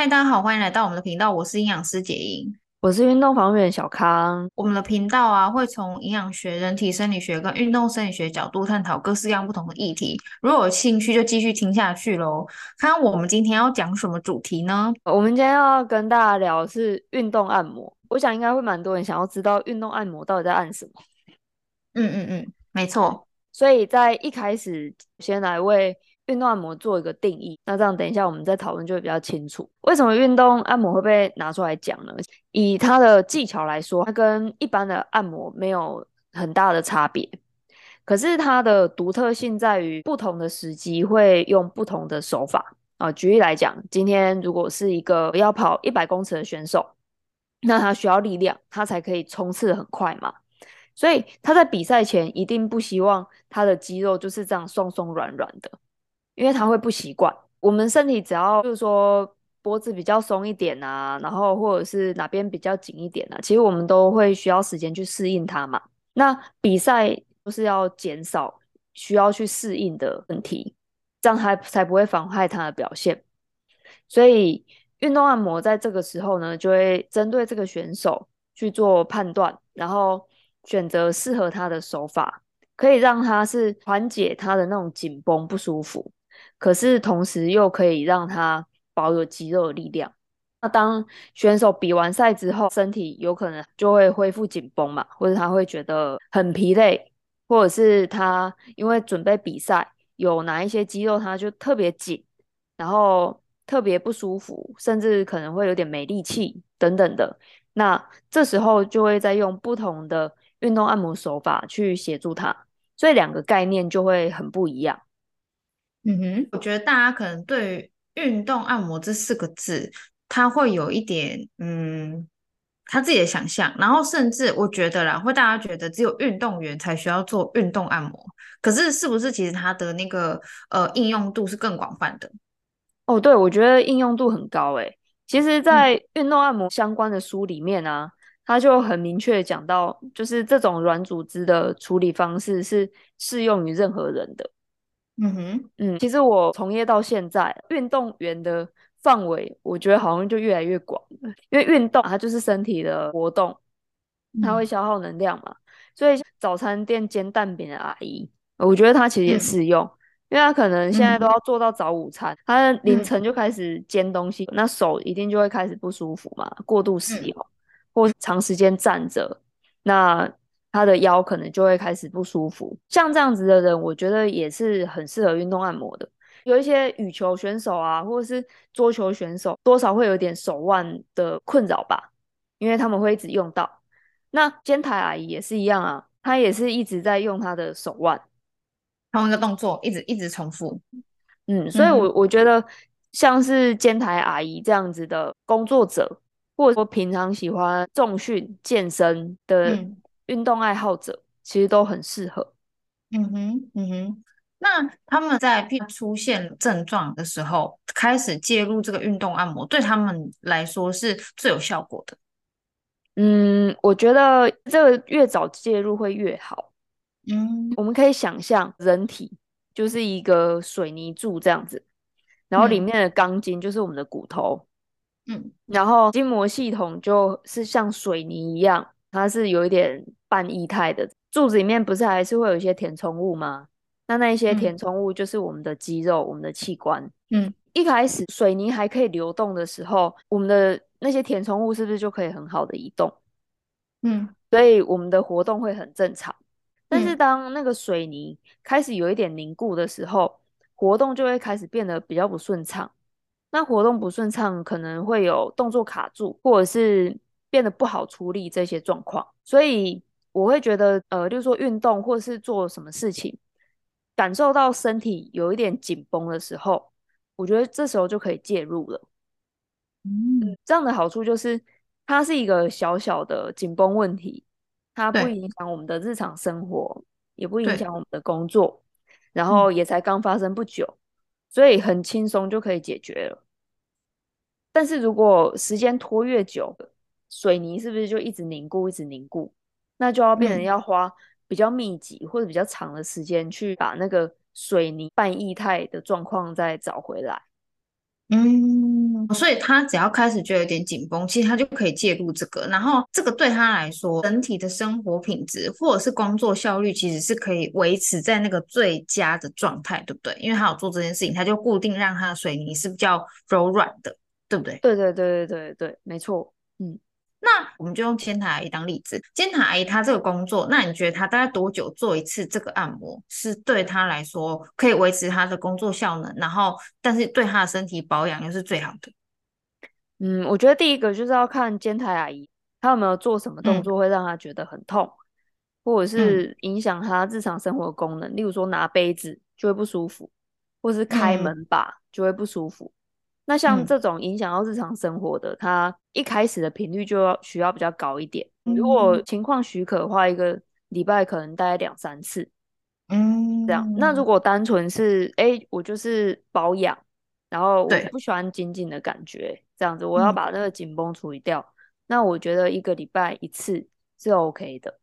嗨，大家好，欢迎来到我们的频道，我是营养师杰英，我是运动防护员小康。我们的频道啊，会从营养学、人体生理学跟运动生理学角度探讨各式各样不同的议题。如果有兴趣，就继续听下去喽。看看我们今天要讲什么主题呢？我们今天要跟大家聊的是运动按摩。我想应该会蛮多人想要知道运动按摩到底在按什么。嗯嗯嗯，没错。所以在一开始，先来为运动按摩做一个定义，那这样等一下我们再讨论就会比较清楚。为什么运动按摩会被拿出来讲呢？以它的技巧来说，它跟一般的按摩没有很大的差别，可是它的独特性在于不同的时机会用不同的手法啊。举例来讲，今天如果是一个要跑一百公尺的选手，那他需要力量，他才可以冲刺很快嘛。所以他在比赛前一定不希望他的肌肉就是这样松松软软的。因为他会不习惯，我们身体只要就是说脖子比较松一点啊，然后或者是哪边比较紧一点啊，其实我们都会需要时间去适应它嘛。那比赛就是要减少需要去适应的问题，这样才才不会妨害它的表现。所以运动按摩在这个时候呢，就会针对这个选手去做判断，然后选择适合他的手法，可以让他是缓解他的那种紧绷不舒服。可是同时又可以让他保有肌肉的力量。那当选手比完赛之后，身体有可能就会恢复紧绷嘛，或者他会觉得很疲累，或者是他因为准备比赛，有哪一些肌肉他就特别紧，然后特别不舒服，甚至可能会有点没力气等等的。那这时候就会再用不同的运动按摩手法去协助他，所以两个概念就会很不一样。嗯哼，我觉得大家可能对于运动按摩这四个字，他会有一点嗯，他自己的想象，然后甚至我觉得啦，会大家觉得只有运动员才需要做运动按摩，可是是不是其实它的那个呃应用度是更广泛的？哦，对，我觉得应用度很高诶。其实，在运动按摩相关的书里面啊，他、嗯、就很明确讲到，就是这种软组织的处理方式是适用于任何人的。嗯哼，嗯，其实我从业到现在，运动员的范围，我觉得好像就越来越广了。因为运动它就是身体的活动，它会消耗能量嘛。嗯、所以早餐店煎蛋饼的阿姨，我觉得她其实也适用，嗯、因为她可能现在都要做到早午餐，她凌晨就开始煎东西，嗯、那手一定就会开始不舒服嘛，过度使用、嗯、或长时间站着，那。他的腰可能就会开始不舒服，像这样子的人，我觉得也是很适合运动按摩的。有一些羽球选手啊，或者是桌球选手，多少会有点手腕的困扰吧，因为他们会一直用到。那肩台阿姨也是一样啊，她也是一直在用她的手腕，同一个动作一直一直重复。嗯，所以我，我我觉得像是肩台阿姨这样子的工作者，或者说平常喜欢重训健身的。嗯运动爱好者其实都很适合。嗯哼，嗯哼。那他们在出现症状的时候，开始介入这个运动按摩，对他们来说是最有效果的。嗯，我觉得这个越早介入会越好。嗯，我们可以想象人体就是一个水泥柱这样子，然后里面的钢筋就是我们的骨头。嗯，然后筋膜系统就是像水泥一样。它是有一点半液态的，柱子里面不是还是会有一些填充物吗？那那一些填充物就是我们的肌肉、嗯、我们的器官。嗯，一开始水泥还可以流动的时候，我们的那些填充物是不是就可以很好的移动？嗯，所以我们的活动会很正常。但是当那个水泥开始有一点凝固的时候，活动就会开始变得比较不顺畅。那活动不顺畅，可能会有动作卡住，或者是。变得不好处理这些状况，所以我会觉得，呃，就是说运动或是做什么事情，感受到身体有一点紧绷的时候，我觉得这时候就可以介入了。嗯，这样的好处就是，它是一个小小的紧绷问题，它不影响我们的日常生活，也不影响我们的工作，然后也才刚发生不久，所以很轻松就可以解决了。但是如果时间拖越久，水泥是不是就一直凝固，一直凝固？那就要变成要花比较密集或者比较长的时间去把那个水泥半液态的状况再找回来。嗯，所以他只要开始就有点紧绷，其实他就可以介入这个，然后这个对他来说，整体的生活品质或者是工作效率，其实是可以维持在那个最佳的状态，对不对？因为他有做这件事情，他就固定让他的水泥是比较柔软的，对不对？对对对对对对，没错，嗯。那我们就用监台阿姨当例子，监台阿姨她这个工作，那你觉得她大概多久做一次这个按摩，是对她来说可以维持她的工作效能，然后但是对她的身体保养又是最好的？嗯，我觉得第一个就是要看监台阿姨她有没有做什么动作会让她觉得很痛，嗯、或者是影响她日常生活的功能，例如说拿杯子就会不舒服，或是开门把就会不舒服。嗯那像这种影响到日常生活的，嗯、它一开始的频率就要需要比较高一点。嗯、如果情况许可的话，一个礼拜可能大概两三次。嗯，这样。那如果单纯是哎、欸，我就是保养，然后我不喜欢紧紧的感觉，这样子，我要把那个紧绷处理掉。嗯、那我觉得一个礼拜一次是 OK 的。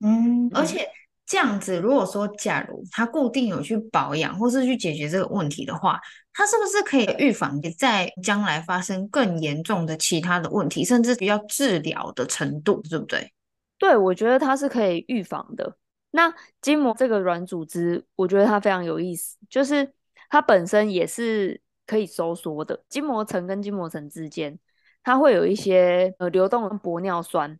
嗯，而且。这样子，如果说假如他固定有去保养，或是去解决这个问题的话，他是不是可以预防在将来发生更严重的其他的问题，甚至比较治疗的程度，对不对？对，我觉得它是可以预防的。那筋膜这个软组织，我觉得它非常有意思，就是它本身也是可以收缩的。筋膜层跟筋膜层之间，它会有一些呃流动的玻尿酸。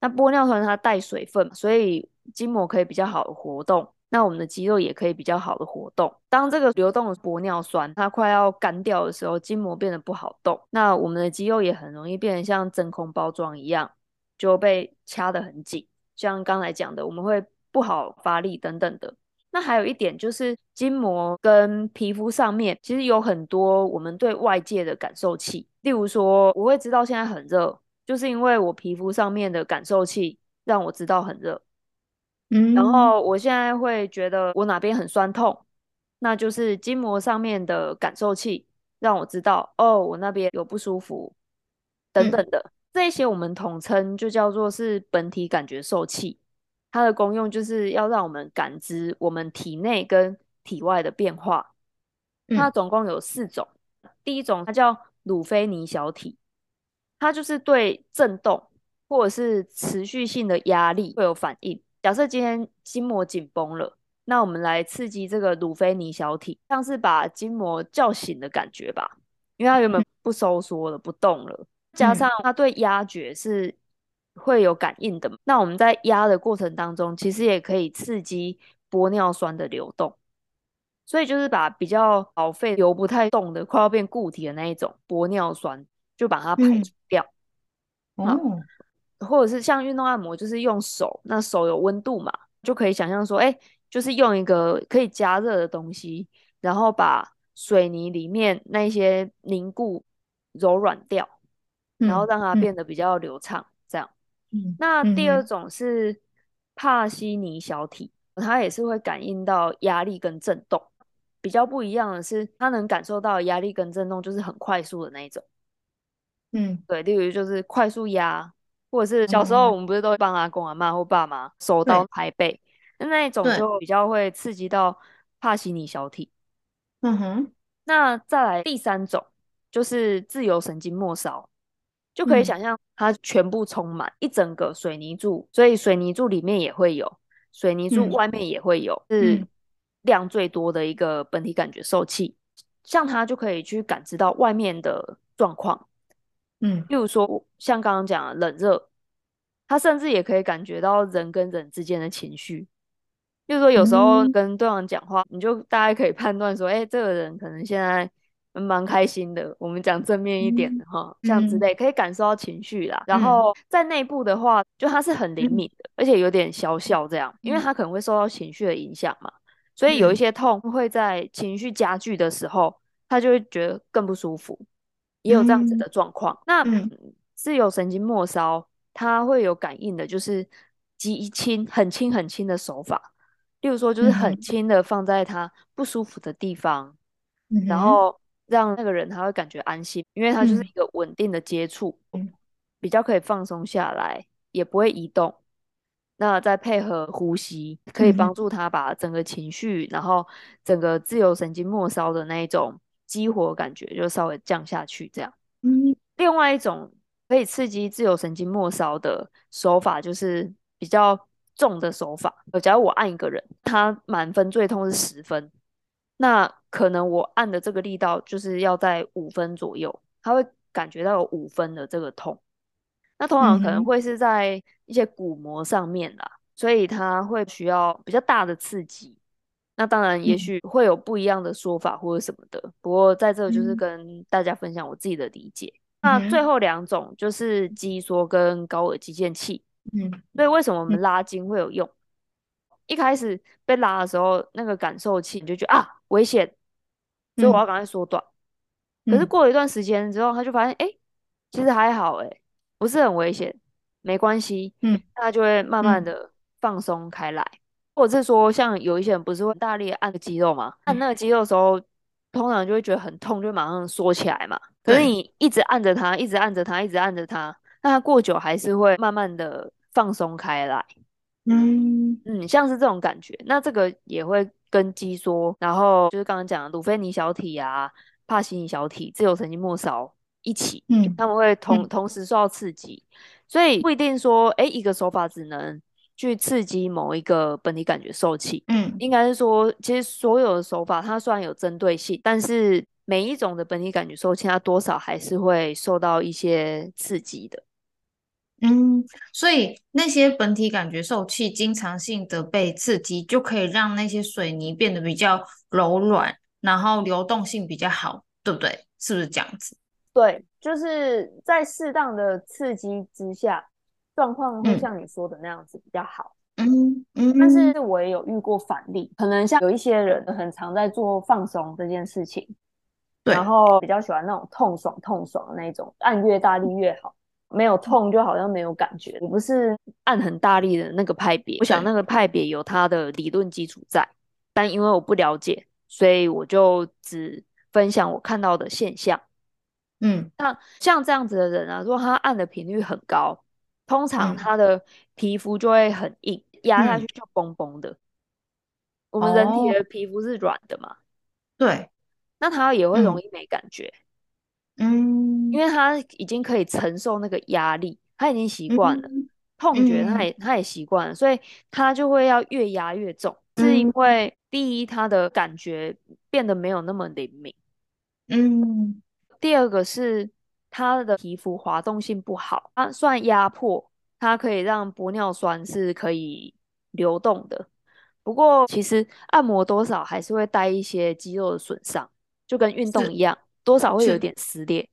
那玻尿酸它带水分，所以筋膜可以比较好的活动，那我们的肌肉也可以比较好的活动。当这个流动的玻尿酸它快要干掉的时候，筋膜变得不好动，那我们的肌肉也很容易变得像真空包装一样，就被掐得很紧。像刚才讲的，我们会不好发力等等的。那还有一点就是，筋膜跟皮肤上面其实有很多我们对外界的感受器，例如说，我会知道现在很热。就是因为我皮肤上面的感受器让我知道很热，嗯，然后我现在会觉得我哪边很酸痛，那就是筋膜上面的感受器让我知道哦，我那边有不舒服等等的，嗯，这些我们统称就叫做是本体感觉受器，它的功用就是要让我们感知我们体内跟体外的变化。它总共有四种，第一种它叫鲁菲尼小体。它就是对震动或者是持续性的压力会有反应。假设今天筋膜紧绷了，那我们来刺激这个鲁菲尼小体，像是把筋膜叫醒的感觉吧，因为它原本不收缩了、不动了，加上它对压觉是会有感应的。那我们在压的过程当中，其实也可以刺激玻尿酸的流动，所以就是把比较老废、流不太动的、快要变固体的那一种玻尿酸。就把它排除掉，嗯、哦，或者是像运动按摩，就是用手，那手有温度嘛，就可以想象说，哎、欸，就是用一个可以加热的东西，然后把水泥里面那些凝固柔软掉，嗯、然后让它变得比较流畅，嗯、这样。嗯，那第二种是帕西尼小体，它也是会感应到压力跟震动，比较不一样的是，它能感受到压力跟震动就是很快速的那一种。嗯，对，例如就是快速压，或者是小时候我们不是都会帮阿公阿妈或爸妈手刀拍背，那那一种就比较会刺激到帕西尼小体。嗯哼，那再来第三种就是自由神经末梢，就可以想象它全部充满一整个水泥柱，所以水泥柱里面也会有，水泥柱外面也会有，是量最多的一个本体感觉受器，像它就可以去感知到外面的状况。嗯，例如说，像刚刚讲的冷热，他甚至也可以感觉到人跟人之间的情绪。例如说，有时候跟对方讲话，嗯、你就大概可以判断说，哎、欸，这个人可能现在蛮开心的。我们讲正面一点的哈，这样之类可以感受到情绪啦。嗯、然后在内部的话，就他是很灵敏的，嗯、而且有点小小这样，因为他可能会受到情绪的影响嘛，所以有一些痛会在情绪加剧的时候，他就会觉得更不舒服。也有这样子的状况。嗯、那自由神经末梢它会有感应的，就是极轻、很轻、很轻的手法。例如说，就是很轻的放在他不舒服的地方，嗯、然后让那个人他会感觉安心，因为他就是一个稳定的接触，嗯、比较可以放松下来，也不会移动。那再配合呼吸，可以帮助他把整个情绪，然后整个自由神经末梢的那一种激活感觉就稍微降下去，这样。嗯，另外一种可以刺激自由神经末梢的手法，就是比较重的手法。假如我按一个人，他满分最痛是十分，那可能我按的这个力道就是要在五分左右，他会感觉到有五分的这个痛。那通常可能会是在一些鼓膜上面啦，所以他会需要比较大的刺激。那当然，也许会有不一样的说法或者什么的。嗯、不过在这就是跟大家分享我自己的理解。嗯、那最后两种就是肌梭跟高尔肌腱器。嗯，所以为什么我们拉筋会有用？嗯、一开始被拉的时候，那个感受器你就觉得啊危险，所以我要赶快缩短。嗯、可是过了一段时间之后，他就发现哎、欸，其实还好哎、欸，不是很危险，没关系。嗯，他就会慢慢的放松开来。或者是说，像有一些人不是会大力按个肌肉嘛？按那个肌肉的时候，通常就会觉得很痛，就马上缩起来嘛。可是你一直按着它，一直按着它，一直按着它，那它过久还是会慢慢的放松开来。嗯嗯，像是这种感觉。那这个也会跟肌梭，然后就是刚刚讲的鲁菲尼小体啊、帕西尼小体、自由神经末梢一起，嗯，他们会同、嗯、同时受到刺激，所以不一定说，哎，一个手法只能。去刺激某一个本体感觉受器，嗯，应该是说，其实所有的手法它虽然有针对性，但是每一种的本体感觉受器，它多少还是会受到一些刺激的。嗯，所以那些本体感觉受器经常性的被刺激，就可以让那些水泥变得比较柔软，然后流动性比较好，对不对？是不是这样子？对，就是在适当的刺激之下。状况会像你说的那样子比较好，嗯嗯，但是我也有遇过反例，可能像有一些人很常在做放松这件事情，对，然后比较喜欢那种痛爽痛爽的那种，按越大力越好，没有痛就好像没有感觉。我不是按很大力的那个派别，我想那个派别有它的理论基础在，但因为我不了解，所以我就只分享我看到的现象。嗯，那像这样子的人啊，如果他按的频率很高。通常他的皮肤就会很硬，压、嗯、下去就崩崩的。嗯、我们人体的皮肤是软的嘛？对，那他也会容易没感觉。嗯，因为他已经可以承受那个压力，他已经习惯了、嗯、痛觉，他也他也习惯了，所以他就会要越压越重。嗯、是因为第一，他的感觉变得没有那么灵敏。嗯，第二个是。它的皮肤滑动性不好，它算压迫，它可以让玻尿酸是可以流动的。不过其实按摩多少还是会带一些肌肉的损伤，就跟运动一样，多少会有点撕裂。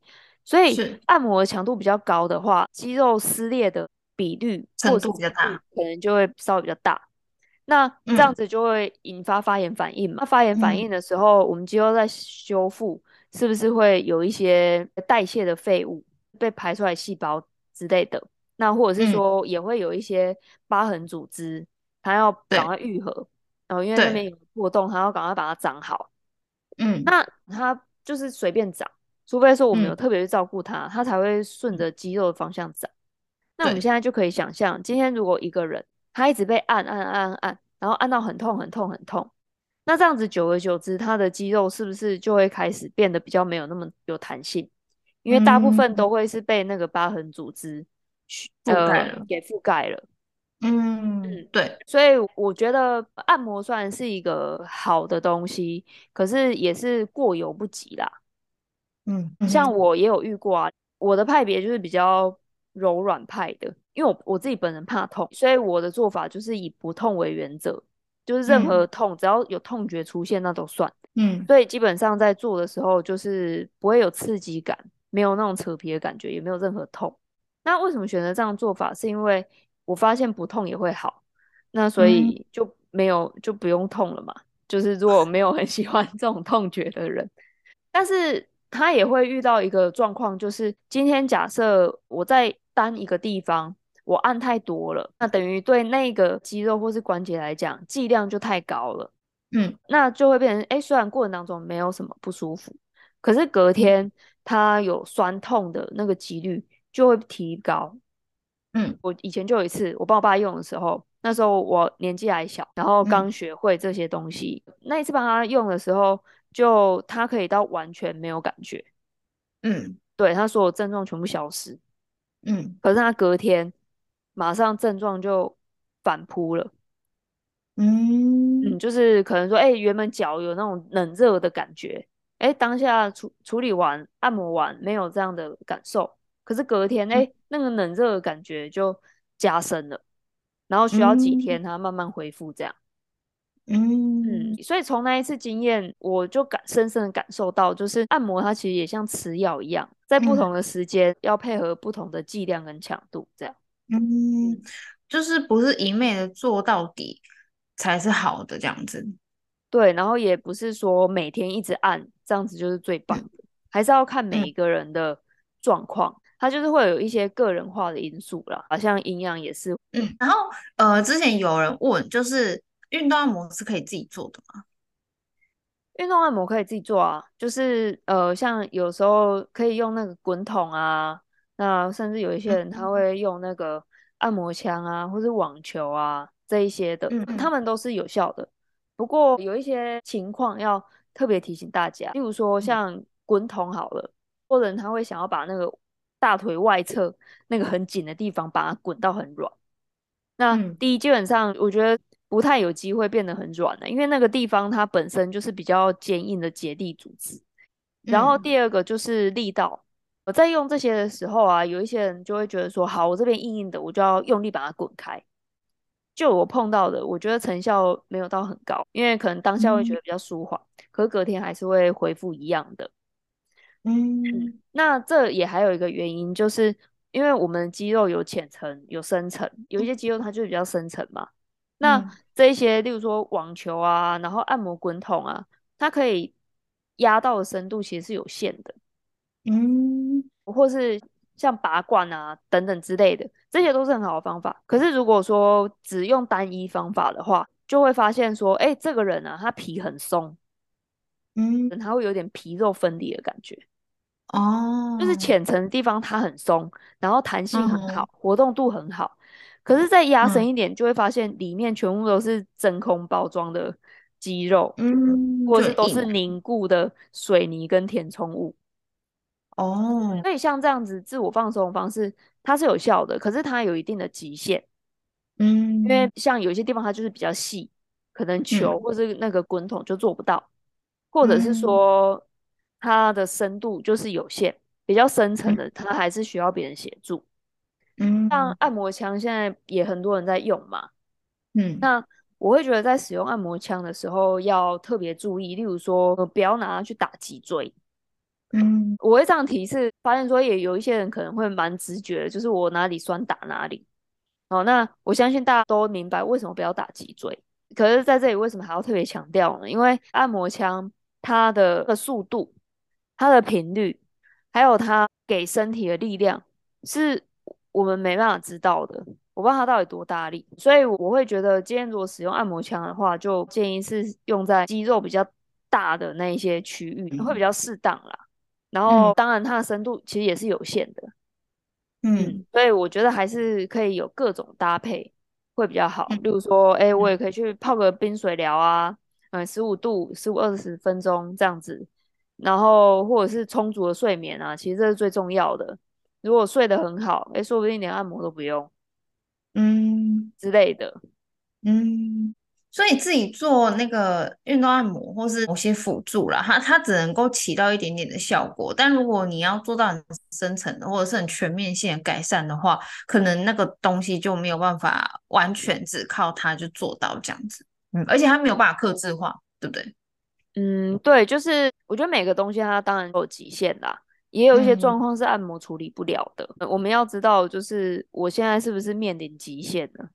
所以按摩的强度比较高的话，肌肉撕裂的比率程度比较大，可能就会稍微比较大。那这样子就会引发发炎反应嘛？那发炎反应的时候，我们肌肉在修复。是不是会有一些代谢的废物被排出来，细胞之类的？那或者是说，也会有一些疤痕组织，它要赶快愈合，然后因为那边有破洞，它要赶快把它长好。嗯，那它就是随便长，除非说我们有特别去照顾它，它才会顺着肌肉的方向长。那我们现在就可以想象，今天如果一个人他一直被按按按按，然后按到很痛很痛很痛。那这样子久而久之，它的肌肉是不是就会开始变得比较没有那么有弹性？因为大部分都会是被那个疤痕组织覆盖了，呃，给覆盖了。嗯嗯，对。所以我觉得按摩虽然是一个好的东西，可是也是过犹不及啦。嗯，像我也有遇过啊，我的派别就是比较柔软派的，因为我我自己本人怕痛，所以我的做法就是以不痛为原则。就是任何痛，嗯、只要有痛觉出现，那都算。嗯，所以基本上在做的时候，就是不会有刺激感，没有那种扯皮的感觉，也没有任何痛。那为什么选择这样做法？是因为我发现不痛也会好，那所以就没有就不用痛了嘛。就是如果没有很喜欢这种痛觉的人，但是他也会遇到一个状况，就是今天假设我在单一个地方。我按太多了，那等于对那个肌肉或是关节来讲，剂量就太高了。嗯，那就会变成，哎，虽然过程当中没有什么不舒服，可是隔天它有酸痛的那个几率就会提高。嗯，我以前就有一次，我帮我爸用的时候，那时候我年纪还小，然后刚学会这些东西。嗯、那一次帮他用的时候，就他可以到完全没有感觉，嗯，对，他所有症状全部消失，嗯，可是他隔天马上症状就反扑了，嗯。嗯，就是可能说，哎、欸，原本脚有那种冷热的感觉，哎、欸，当下处处理完按摩完没有这样的感受，可是隔天，哎、欸，那个冷热的感觉就加深了，然后需要几天它慢慢恢复这样。嗯，所以从那一次经验，我就感深深的感受到，就是按摩它其实也像吃药一样，在不同的时间要配合不同的剂量跟强度，这样。嗯，就是不是一昧的做到底才是好的这样子。对，然后也不是说每天一直按这样子就是最棒的，嗯、还是要看每一个人的状况，嗯、它就是会有一些个人化的因素啦，好像营养也是。嗯，然后呃，之前有人问，就是。运动按摩是可以自己做的吗？运动按摩可以自己做啊，就是呃，像有时候可以用那个滚筒啊，那甚至有一些人他会用那个按摩枪啊，或是网球啊这一些的，嗯，他们都是有效的。不过有一些情况要特别提醒大家，例如说像滚筒好了，或者他会想要把那个大腿外侧那个很紧的地方把它滚到很软。那第一，基本上我觉得。不太有机会变得很软的，因为那个地方它本身就是比较坚硬的结缔组织。然后第二个就是力道，我在用这些的时候啊，有一些人就会觉得说，好，我这边硬硬的，我就要用力把它滚开。就我碰到的，我觉得成效没有到很高，因为可能当下会觉得比较舒缓，可是隔天还是会恢复一样的。嗯，那这也还有一个原因，就是因为我们肌肉有浅层、有深层，有一些肌肉它就比较深层嘛。那这一些，例如说网球啊，然后按摩滚筒啊，它可以压到的深度其实是有限的，嗯，或是像拔罐啊等等之类的，这些都是很好的方法。可是如果说只用单一方法的话，就会发现说，哎，这个人啊，他皮很松，嗯，他会有点皮肉分离的感觉，哦，就是浅层的地方它很松，然后弹性很好，嗯、活动度很好。可是再压深一点，就会发现里面全部都是真空包装的肌肉，嗯，或者是都是凝固的水泥跟填充物。哦，所以像这样子自我放松的方式，它是有效的，可是它有一定的极限。嗯，因为像有些地方它就是比较细，可能球或是那个滚筒就做不到，嗯、或者是说它的深度就是有限，比较深层的它还是需要别人协助。嗯，像按摩枪现在也很多人在用嘛，嗯，那我会觉得在使用按摩枪的时候要特别注意，例如说不要拿它去打脊椎，嗯，我会这样提示，发现说也有一些人可能会蛮直觉的，就是我哪里酸打哪里，哦，那我相信大家都明白为什么不要打脊椎，可是在这里为什么还要特别强调呢？因为按摩枪它的速度、它的频率，还有它给身体的力量是。我们没办法知道的，我不知道它到底多大力，所以我会觉得，今天如果使用按摩枪的话，就建议是用在肌肉比较大的那一些区域，会比较适当啦。然后，当然它的深度其实也是有限的，嗯，所以我觉得还是可以有各种搭配会比较好。例如说，哎，我也可以去泡个冰水疗啊，嗯，十五度、十五二十分钟这样子，然后或者是充足的睡眠啊，其实这是最重要的。如果睡得很好，诶，说不定连按摩都不用，嗯。之类的，嗯，所以自己做那个运动按摩或是某些辅助啦，它它只能够起到一点点的效果。但如果你要做到很深层的或者是很全面性的改善的话，可能那个东西就没有办法完全只靠它就做到这样子。嗯，而且它没有办法克制化，对不对？嗯，对，就是我觉得每个东西它当然都有极限啦。也有一些状况是按摩处理不了的。嗯、我们要知道，就是我现在是不是面临极限呢？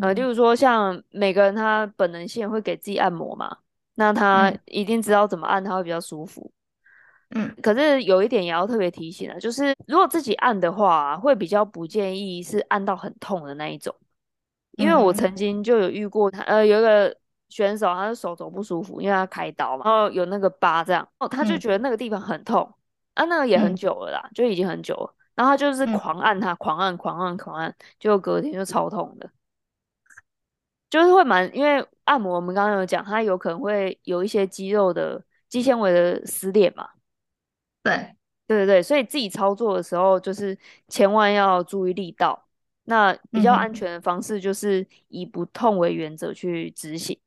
嗯，呃，例如说，像每个人他本能性会给自己按摩嘛，那他一定知道怎么按他会比较舒服。嗯，可是有一点也要特别提醒啊，就是如果自己按的话，会比较不建议是按到很痛的那一种，因为我曾。经就有遇过他，呃，有一个。选手他的手肘不舒服，因为他开刀嘛，然后有那个疤这样，哦，他就觉得那个地方很痛，嗯、啊，那个也很久了啦，嗯、就已经很久了，然后他就是狂按他，嗯、狂按，狂按，狂按，就隔天就超痛的。就是会蛮，因为按摩我们刚刚有讲，它有可能会有一些肌肉的肌纤维的撕裂嘛。对，对对对，所以自己操作的时候，就是千万要注意力道。那比较安全的方式就是以不痛为原则去执行。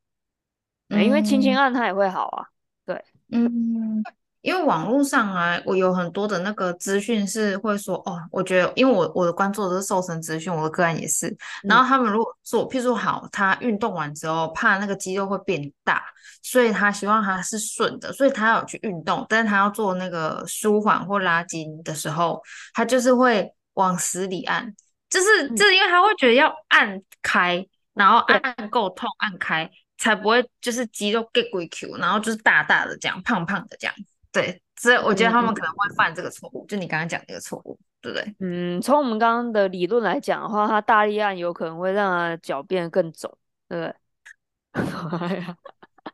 嗯，因为轻轻按它也会好啊。对，嗯。因为网络上啊，我有很多的那个资讯是会说哦，我觉得，因为我我的关注的是瘦身资讯，我的个案也是。然后他们如果说，譬如说好，他运动完之后怕那个肌肉会变大，所以他希望他是顺的，所以他要去运动，但是他要做那个舒缓或拉筋的时候，他就是会往死里按，就是就是因为他会觉得要按开，然后按够痛，按开才不会就是肌肉 get 鬼 Q，然后就是大大的这样，胖胖的这样。对，所以我觉得他们可能会犯这个错误，嗯、就你刚刚讲的一个错误，对不对？嗯，从我们刚刚的理论来讲的话，他大力按有可能会让他脚变得更肿，对不对？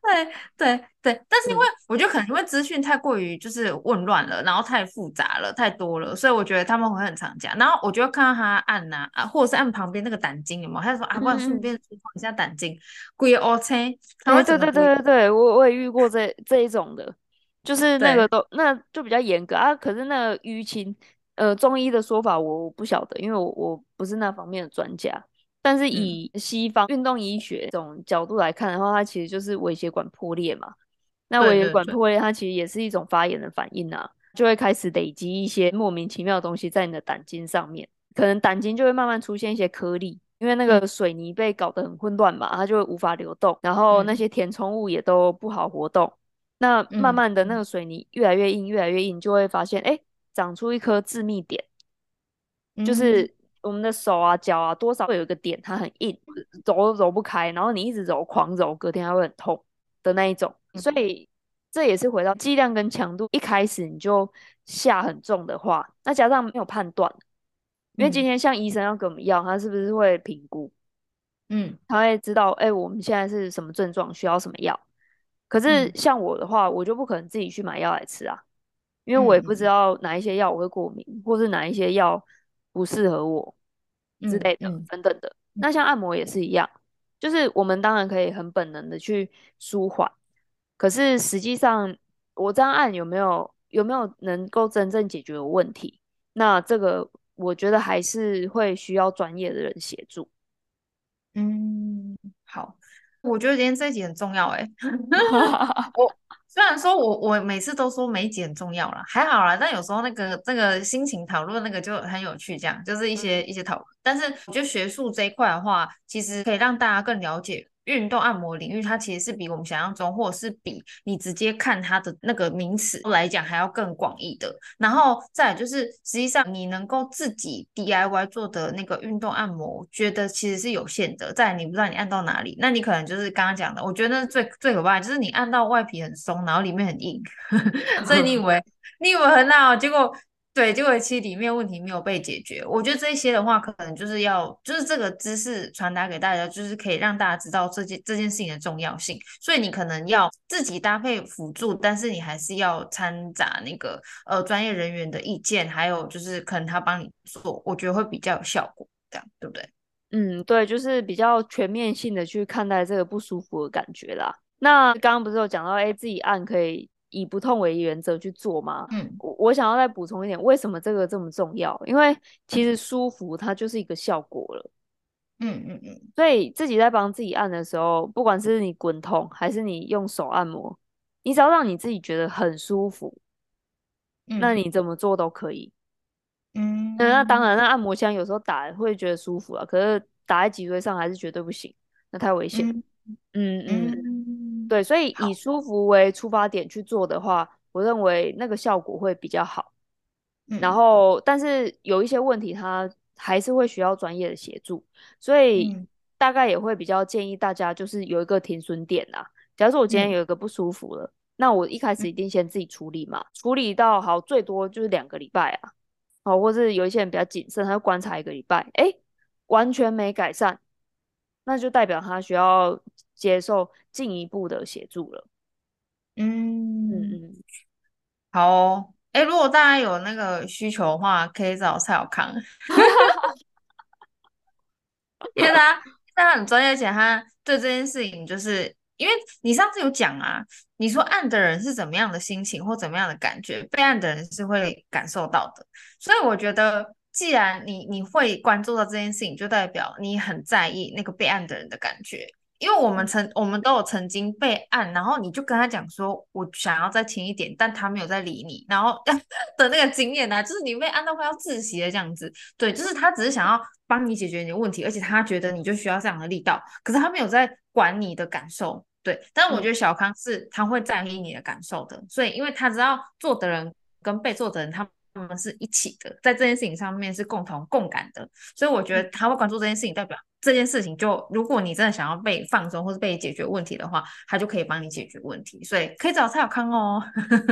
对对对，但是因为我觉得可能因为资讯太过于就是混乱了，然后太复杂了，太多了，所以我觉得他们会很常讲。然后我就会看到他按呐啊，啊，或者是按旁边那个胆经有没有？他就说啊，不然顺便舒缓一下胆经，贵 OK。对对对对对，我我也遇过这这一种的。就是那个都，那就比较严格啊。可是那个淤青，呃，中医的说法我不晓得，因为我我不是那方面的专家。但是以西方运动医学这种角度来看的话，它其实就是微血管破裂嘛。那微血管破裂，它其实也是一种发炎的反应啊，就会开始累积一些莫名其妙的东西在你的胆经上面，可能胆经就会慢慢出现一些颗粒，因为那个水泥被搞得很混乱嘛，它就会无法流动，然后那些填充物也都不好活动。那慢慢的那个水泥越来越硬，越来越硬，就会发现，哎、欸，长出一颗致密点，嗯、就是我们的手啊、脚啊，多少会有一个点，它很硬，揉都揉不开，然后你一直揉，狂揉，隔天还会很痛的那一种。嗯、所以这也是回到剂量跟强度，一开始你就下很重的话，那加上没有判断，因为今天像医生要给我们药，他是不是会评估？嗯，他会知道，哎、欸，我们现在是什么症状，需要什么药。可是像我的话，嗯、我就不可能自己去买药来吃啊，因为我也不知道哪一些药我会过敏，嗯、或是哪一些药不适合我之类的，嗯、等等的。嗯、那像按摩也是一样，就是我们当然可以很本能的去舒缓，可是实际上我这样按有没有有没有能够真正解决问题？那这个我觉得还是会需要专业的人协助。嗯，好。我觉得今天这一集很重要 哎、欸，我虽然说我我每次都说每一集很重要啦，还好啦，但有时候那个这个心情讨论那个就很有趣，这样就是一些一些讨论。但是我觉得学术这一块的话，其实可以让大家更了解。运动按摩领域，它其实是比我们想象中，或者是比你直接看它的那个名词来讲还要更广义的。然后再来就是，实际上你能够自己 DIY 做的那个运动按摩，觉得其实是有限的。再来，你不知道你按到哪里，那你可能就是刚刚讲的，我觉得那最最可怕的就是你按到外皮很松，然后里面很硬，所以你以为 你以为很好，结果。对，结果其实里面问题没有被解决。我觉得这些的话，可能就是要，就是这个知识传达给大家，就是可以让大家知道这件这件事情的重要性。所以你可能要自己搭配辅助，但是你还是要掺杂那个呃专业人员的意见，还有就是可能他帮你做，我觉得会比较有效果，这样对不对？嗯，对，就是比较全面性的去看待这个不舒服的感觉啦。那刚刚不是有讲到，哎，自己按可以。以不痛为原则去做吗？嗯，我我想要再补充一点，为什么这个这么重要？因为其实舒服它就是一个效果了。嗯嗯嗯。所以自己在帮自己按的时候，不管是你滚筒还是你用手按摩，你只要让你自己觉得很舒服，嗯，那你怎么做都可以。嗯，那那当然，那按摩枪有时候打会觉得舒服啊，可是打在脊椎上还是绝对不行，那太危险。嗯嗯。嗯对，所以以舒服为出发点去做的话，我认为那个效果会比较好。嗯、然后，但是有一些问题，它还是会需要专业的协助，所以大概也会比较建议大家，就是有一个停损点啦。假如说我今天有一个不舒服了，嗯、那我一开始一定先自己处理嘛，嗯、处理到好最多就是两个礼拜啊，好，或是有一些人比较谨慎，他就观察一个礼拜，哎，完全没改善，那就代表他需要。接受进一步的协助了。嗯嗯嗯，好哦。哎，如果大家有那个需求的话，可以找蔡小康。因为他他很专业，而且他对这件事情，就是因为你上次有讲啊，你说按的人是怎么样的心情或怎么样的感觉，被按的人是会感受到的。所以我觉得，既然你你会关注到这件事情，就代表你很在意那个被按的人的感觉。因为我们曾我们都有曾经备案，然后你就跟他讲说，我想要再轻一点，但他没有在理你，然后 的那个经验呢、啊，就是你被按到快要窒息的这样子。对，就是他只是想要帮你解决你的问题，而且他觉得你就需要这样的力道，可是他没有在管你的感受。对，但是我觉得小康是他会在意你的感受的，所以因为他知道做的人跟被做的人，他。他们是一起的，在这件事情上面是共同共感的，所以我觉得他会关注这件事情，代表这件事情就如果你真的想要被放松或是被解决问题的话，他就可以帮你解决问题，所以可以找蔡小康哦。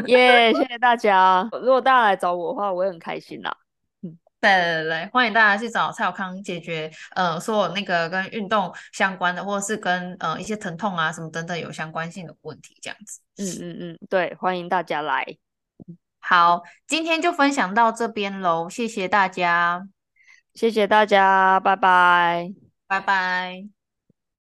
耶，谢谢大家。如果大家来找我的话，我也很开心啦。嗯，对对对，欢迎大家去找蔡小康解决呃，所有那个跟运动相关的，或者是跟呃一些疼痛啊什么等等有相关性的问题，这样子。嗯嗯嗯，对，欢迎大家来。好，今天就分享到这边喽，谢谢大家，谢谢大家，拜拜，拜拜。